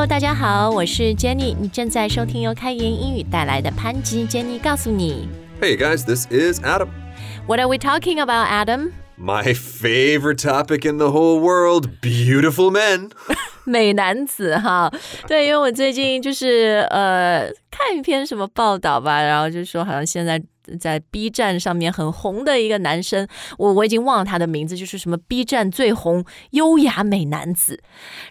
Hello，大家好，我是 Jenny，你正在收听由开言英语带来的潘吉 Jenny 告诉你。Hey guys, this is Adam. What are we talking about, Adam? My favorite topic in the whole world beautiful men. 美男子哈，对，因为我最近就是呃看一篇什么报道吧，然后就说好像现在在 B 站上面很红的一个男生，我我已经忘了他的名字，就是什么 B 站最红优雅美男子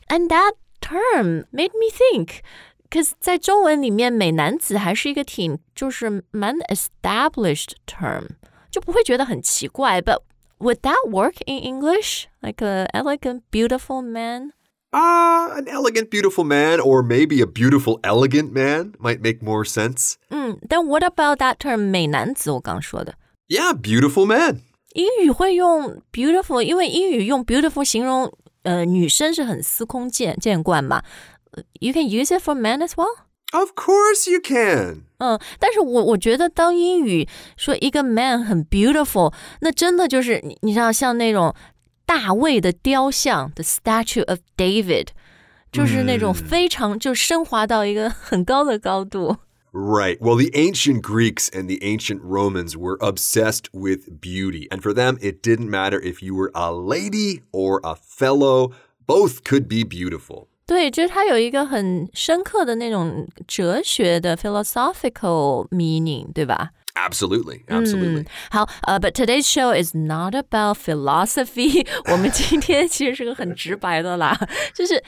，and that term made me think。Cause 在中文里面，美男子还是一个挺就是蛮 established term，就不会觉得很奇怪。But would that work in English? Like a elegant, beautiful man? Ah, an elegant, beautiful man, or maybe a beautiful, elegant man might make more sense. 嗯，Then what about that term 美男子？我刚说的， Yeah, beautiful man. 英语会用 beautiful，因为英语用 beautiful 形容 呃女生是很司空见见惯嘛。呃 You can use it for men as well。Of course you can. 嗯，但是我我觉得当英语说一个 man 很 beautiful，那真的就是你你知道像那种大卫的雕像，the statue of David，就是那种非常就升华到一个很高的高度。Right. Well, the ancient Greeks and the ancient Romans were obsessed with beauty. And for them, it didn't matter if you were a lady or a fellow, both could be beautiful. 对，就是它有一个很深刻的那种哲学的 philosophical meaning，对吧？ Absolutely. Absolutely. 好，呃、b u t today's show is not about philosophy 。我们今天其实是个很直白的啦，就是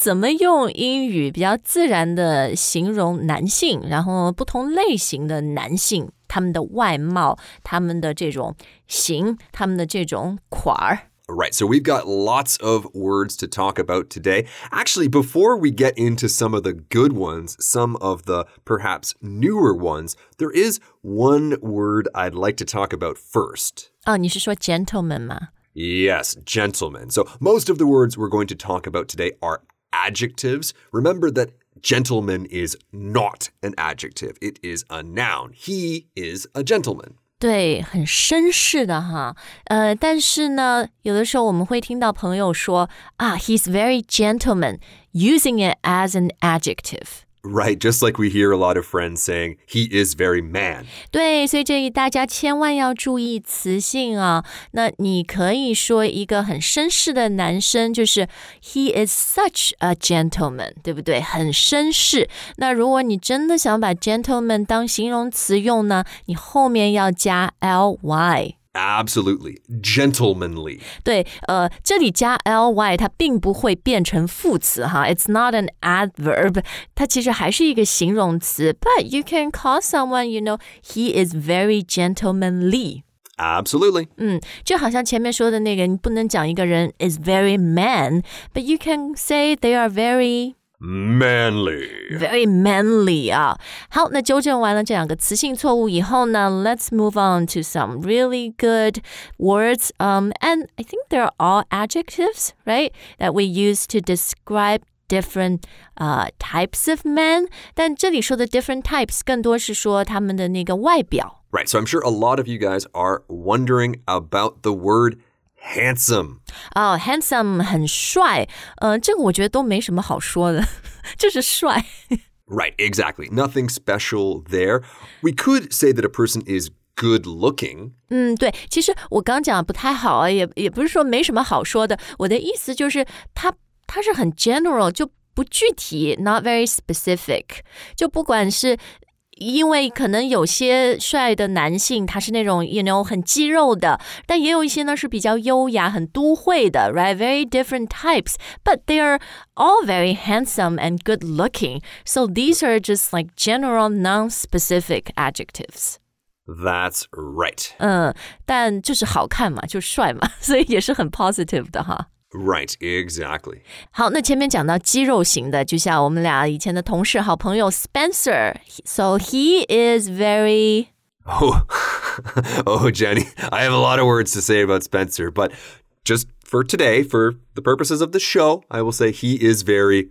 怎么用英语比较自然的形容男性，然后不同类型的男性，他们的外貌，他们的这种型，他们的这种款儿。 Right, so we've got lots of words to talk about today. Actually, before we get into some of the good ones, some of the perhaps newer ones, there is one word I'd like to talk about first. 哦，你是说 gentleman 吗？ Yes, gentlemen. So, most of the words we're going to talk about today are adjectives. Remember that gentleman is not an adjective, it is a noun. He is a gentleman. 对，很绅士的哈，呃，但是呢，有的时候我们会听到朋友说啊，he's very gentleman, using it as an adjective。 Right, just like we hear a lot of friends saying, he is very man. 对，所以这里大家千万要注意词性啊。那你可以说一个很绅士的男生，就是 he is such a gentleman，对不对？很绅士。那如果你真的想把 gentleman 当形容词用呢，你后面要加 ly。 Absolutely. Gentlemanly. 对，呃，这里加 ly 它并不会变成副词哈，it's not an adverb，它其实还是一个形容词。But you can call someone, you know, he is very gentlemanly。 Absolutely. 嗯，就好像前面说的那个，你不能讲一个人 is very man，but you can say they are very Manly. very manly 啊。好，那纠正完了这两个词性错误以后呢，let's move on to some really good words. Um, and I think they're all adjectives, right? That we use to describe different uh types of men. 但这里说的 different types 更多是说他们的那个外表。 Right, so I'm sure a lot of you guys are wondering about the word handsome. 哦、h a n d s o m e 很帅，呃，这个我觉得都没什么好说的，就是帅。 Right, exactly. Nothing special there. We could say that a person is good looking. 嗯，对，其实我刚讲的不太好啊，也也不是说没什么好说的。我的意思就是，它它是很 general，就不具体，not very specific。就不管是 因为可能有些帅的男性他是那种 you know 很肌肉的，但也有一些呢是比较优雅、很都会的，right？Very different types, but they are all very handsome and good looking. So these are just like general, non-specific adjectives. That's right. 嗯，但就是好看嘛，就帅嘛，所以也是很 positive 的哈。 Right, exactly. 好，那前面讲到肌肉型的，就像我们俩以前的同事、好朋友 Spencer，so he is very Oh, oh, Jenny, I have a lot of words to say about Spencer, but just for today, for the purposes of the show, I will say he is very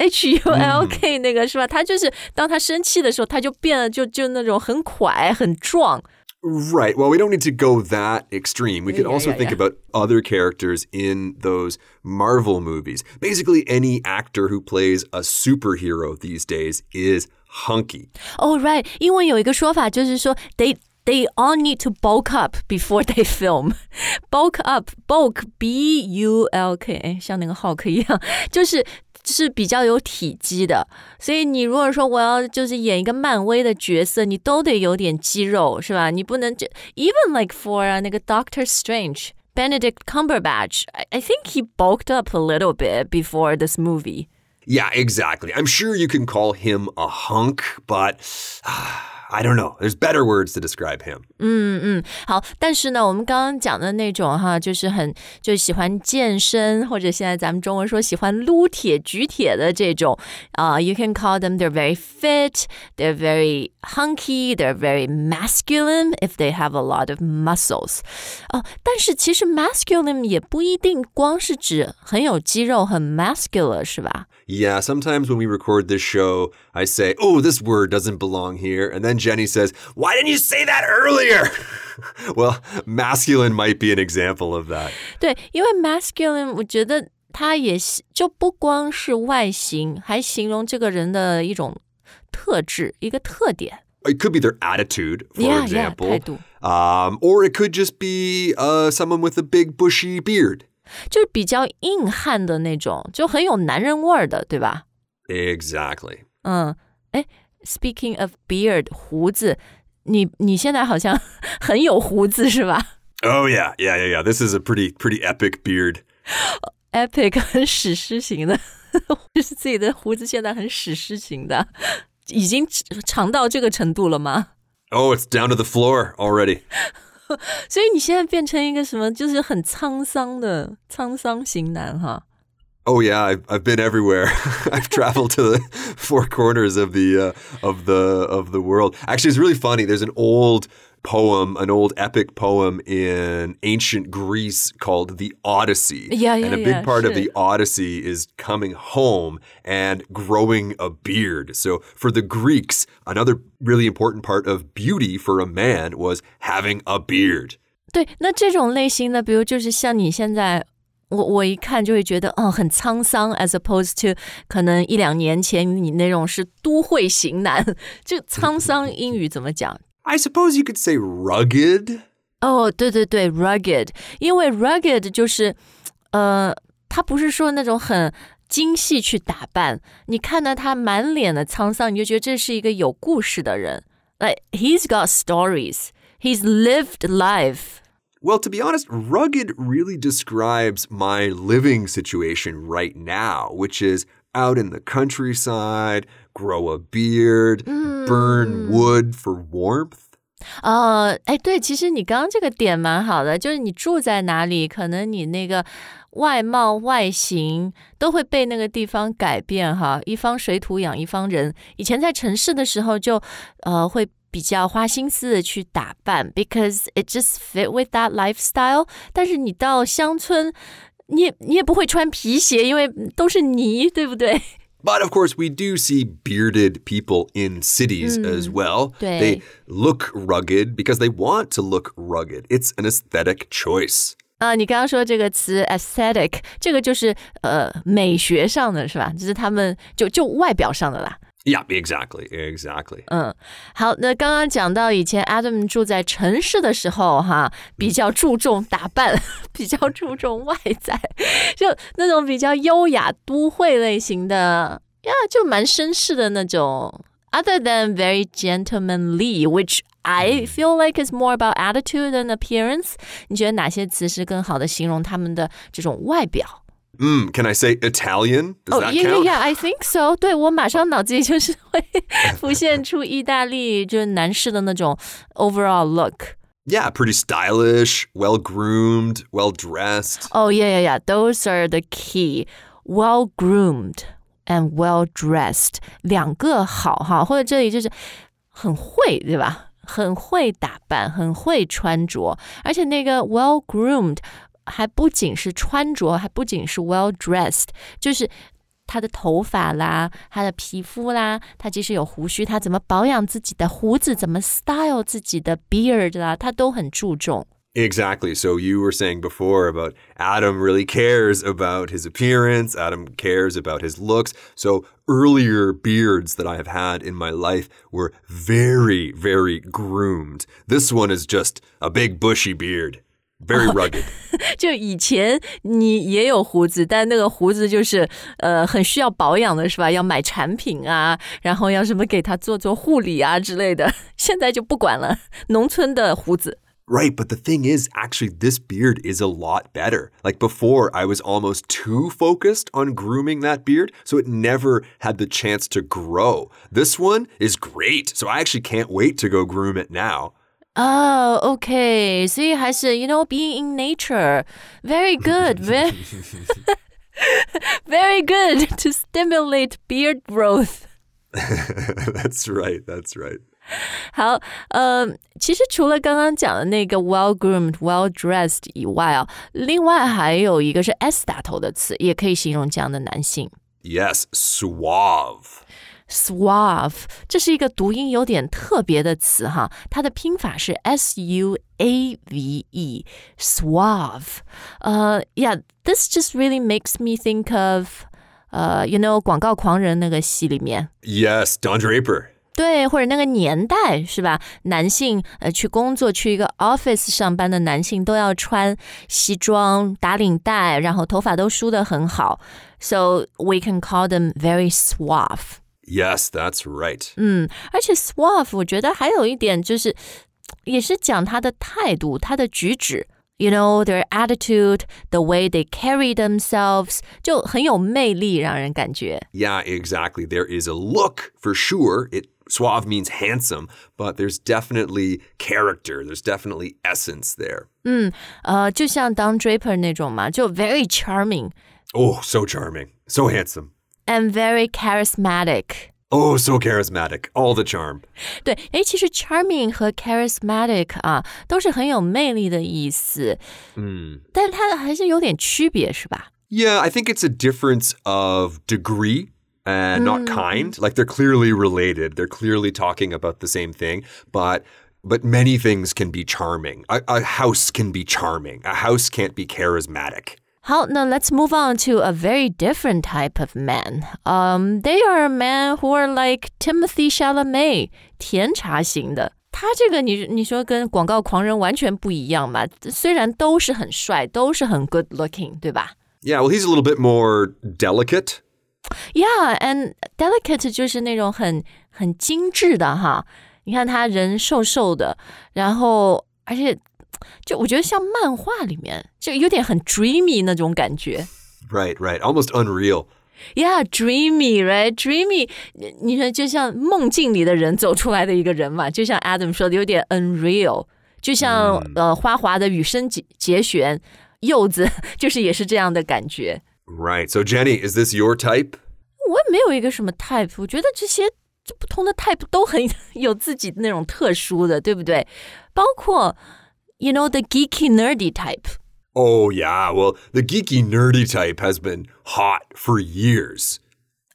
H U L K 那个是吧？他就是当他生气的时候，他就变了，就就那种很快很壮。 Right. Well, we don't need to go that extreme. We could Yeah, also yeah, think yeah. about other characters in those Marvel movies. Basically, any actor who plays a superhero these days is hunky. Oh right，英文有一个说法就是说，they they all need to bulk up before they film. bulk up, bulk B U L K，哎，像那个 Hulk 一样，就是。 是比较有体积的，所以你如果说我要就是演一个漫威的角色，你都得有点肌肉，是吧？你不能就 even like for 啊那个 Doctor Strange Benedict Cumberbatch, I, I think he bulked up a little bit before this movie. Yeah, exactly. I'm sure you can call him a hunk, but I don't know. There's better words to describe him. 好，但是呢，我们刚刚讲的那种哈，就是很就喜欢健身，或者现在咱们中文说喜欢撸铁、举铁的这种啊、y o u can call them they're very fit, they're very hunky, they're very masculine if they have a lot of muscles。哦，但是其实 masculine 也不一定光是指很有肌肉、很 muscular 是吧？ Yeah, sometimes when we record this show, I say, oh, this word doesn't belong here. And then Jenny says, why didn't you say that earlier? well, masculine might be an example of that. 对，因为 masculine，我觉得它也是就不光是外形，还形容这个人的一种特质、一个特点。 It could be their attitude, for Yeah, yeah, example. 态度。 Um, or it could just be uh, someone with a big bushy beard. 就是比较硬汉的那种，就很有男人味儿的，对吧？ Exactly. 嗯，哎 ，Speaking of beard，胡子，你你现在好像很有胡子是吧 Oh yeah, yeah, yeah, yeah. This is a pretty pretty epic beard.？Epic 很史诗型的，就是自己的胡子现在很史诗型的，已经长到这个程度了吗？Oh, it's down to the floor already. 所以你现在变成一个什么，就是很沧桑的沧桑型男哈。Oh yeah, I've, I've been everywhere. I've traveled to the four corners of the uh, of the of the world. Actually, it's really funny. There's an old poem, an old epic poem in ancient Greece called the Odyssey. Yeah, yeah, And a big yeah, part of sure. the Odyssey is coming home and growing a beard. So for the Greeks, another really important part of beauty for a man was having a beard. 对，那这种类型的，比如就是像你现在， 我我一看就会觉得，哦，很沧桑，as opposed to 可能一两年前你那种是都会型男，就沧桑英语怎么讲？ I suppose you could say rugged. 哦，对对对，rugged，因为 rugged 就是，呃，他不是说那种很精细去打扮，你看到他满脸的沧桑，你就觉得这是一个有故事的人。Like he's got stories, he's lived life. Well, to be honest, rugged really describes my living situation right now, which is out in the countryside, grow a beard, burn wood for warmth. 哦，哎，对，其实你刚刚这个点蛮好的，就是你住在哪里，可能你那个外貌、外形都会被那个地方改变哈。一方水土养一方人。以前在城市的时候就，呃会 比较花心思的去打扮，because it just fit with that lifestyle。但是你到乡村，你也你也不会穿皮鞋，因为都是泥，对不对？ But of course, we do see bearded people in cities as well. 对。 They look rugged because they want to look rugged. It's an aesthetic choice. 啊，你刚刚说这个词 aesthetic，这个就是呃美学上的是吧？就是他们就就外表上的啦。 Yeah, exactly. Exactly. 嗯，好，那刚刚讲到以前 Adam 住在城市的时候，哈，比较注重打扮，比较注重外在，就那种比较优雅都会类型的呀，就蛮绅士的那种。Other than very gentlemanly, which I feel like is more about attitude than appearance，你觉得哪些词是更好的形容他们的这种外表？ Mm, can I say Italian? Does Oh that yeah, count? yeah, yeah. I think so. 对我马上脑子里就是会浮现出意大利就是男士的那种 overall look。 Yeah, pretty stylish, well groomed, well dressed. Oh yeah, yeah, yeah. Those are the key. Well groomed and well dressed，两个好哈，或者这里就是很会，对吧？很会打扮，很会穿着，而且那个 well groomed 还不仅是穿着，还不仅是 well dressed，就是他的头发啦，他的皮肤啦，他即使有胡须，他怎么保养自己的胡子，怎么 style 自己的 beard 啦，他都很注重。 Exactly. So you were saying before about Adam really cares about his appearance, Adam cares about his looks. So earlier beards that I have had in my life were very, very groomed. This one is just a big bushy beard. Very rugged. 就以前你也有胡子，但那个胡子就是呃很需要保养的，是吧？要买产品啊，然后要什么给它做做护理啊之类的。现在就不管了，农村的胡子。 Right, but the thing is, actually, this beard is a lot better. Like before, I was almost too focused on grooming that beard, so it never had the chance to grow. This one is great, so I actually can't wait to go groom it now. 哦、o k 所以还是 you know being in nature very good, very very good to stimulate beard growth. that's right, that's right. 好，呃，其实除了刚刚讲的那个 well groomed、well dressed 以外啊，另外还有一个是 s 打头的词，也可以形容这样的男性 Yes, suave. suave，这是一个读音有点特别的词哈，它的拼法是 s u a v e suave。呃，yeah，this just really makes me think of，呃，you know，广告狂人那个戏里面。 Yes, Don Draper. 对，或者那个年代是吧？男性呃去工作去一个 office 上班的男性都要穿西装、打领带，然后头发都梳得很好。So we can call them very suave。 Yes, that's right. 嗯，而且 suave 我觉得还有一点就是，也是讲他的态度、他的举止。You know their attitude, the way they carry themselves，就很有魅力，让人感觉。 Yeah, exactly. There is a look for sure. It suave means handsome, but there's definitely character. There's definitely essence there. 呃，就像 Don Draper 那种嘛，就 very charming。 Oh, so charming. So handsome. and very charismatic. Oh, so charismatic. All the charm. 对，诶，其实 charming 和 charismatic 啊，都是很有魅力的意思， Mm. 但是它还是有点区别，是吧？ Yeah, I think it's a difference of degree and not kind. Like they're clearly related. They're clearly talking about the same thing, but but many things can be charming. A, a house can be charming. A house can't be charismatic. 好，那 let's move on to a very different type of man. Um, they are men who are like Timothy Chalamet，甜茶型的。他这个你你说跟广告狂人完全不一样嘛？虽然都是很帅，都是很 good looking，对吧？ Yeah, well, he's a little bit more delicate. Yeah, and delicate 就是那种很很精致的哈。你看他人瘦瘦的，然后而且 就我觉得像漫画里面就有点很 dreamy 那种感觉。Right, right. Almost unreal. Yeah, dreamy, right? Dreamy，你你说就像梦境里的人走出来的一个人嘛，就像 Adam 说的，有点 unreal，就像、呃花滑的羽生结结弦，柚子 就是也是这样的感觉。Right. So, Jenny, is this your type? 我也没有一个什么 type，我觉得这些这不同的 type 都很 有自己的那种特殊的，对不对？包括 you know the geeky nerdy type。 Oh, yeah. Well, the geeky, nerdy type has been hot for years.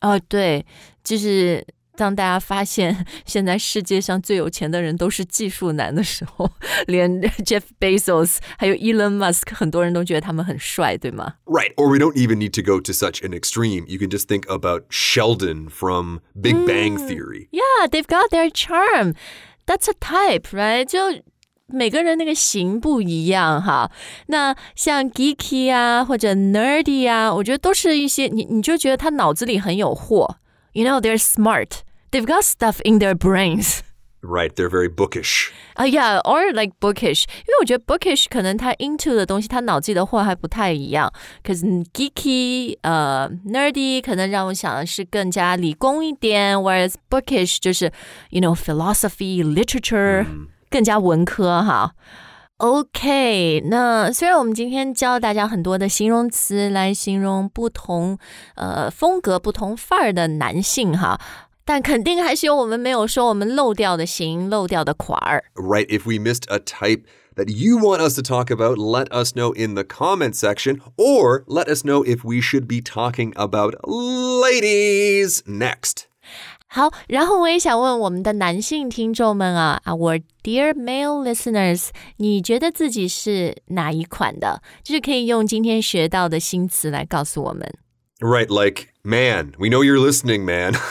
哦，对，就是当大家发现现在世界上最有钱的人都是技术男的时候，连 Jeff Bezos 还有 Elon Musk，很多人都觉得他们很帅，对吗？ Right. Or we don't even need to go to such an extreme. You can just think about Sheldon from Big Bang Theory. Yeah, they've got their charm. That's a type, right? 就 每个人那个型不一样哈。那像 geeky 啊，或者 nerdy 啊，我觉得都是一些你你就觉得他脑子里很有货。You know, they're smart. They've got stuff in their brains. Right, they're very bookish. 啊、yeah, or like bookish，因为我觉得 bookish 可能他 into 的东西，他脑子里的货还不太一样。可是 geeky，呃，nerdy 可能让我想的是更加理工一点，whereas bookish 就是 you know philosophy literature、更加文科哈。OK，那虽然我们今天教大家很多的形容词来形容不同呃风格、不同范儿的男性哈，但肯定还是有我们没有说我们漏掉的型、漏掉的款儿。Right, if we missed a type that you want us to talk about, let us know in the comment section or let us know if we should be talking about ladies next. 好，然后我也想问我们的男性听众们啊，our dear male listeners，你觉得自己是哪一款的？就是可以用今天学到的新词来告诉我们。 Right, like, man, we know you're listening, man.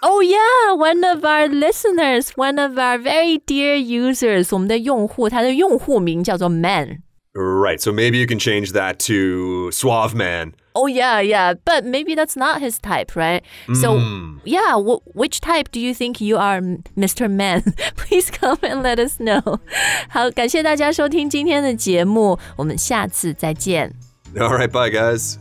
Oh yeah, one of our listeners, one of our very dear users，我们的用户，他的用户名叫做 Man。 right, so maybe you can change that to suave man. Oh yeah, yeah, but maybe that's not his type, right? So yeah, w- which type do you think you are, Mr. Man? Please come and let us know. 好，感谢大家收听今天的节目，我们下次再见。 All right, bye, guys.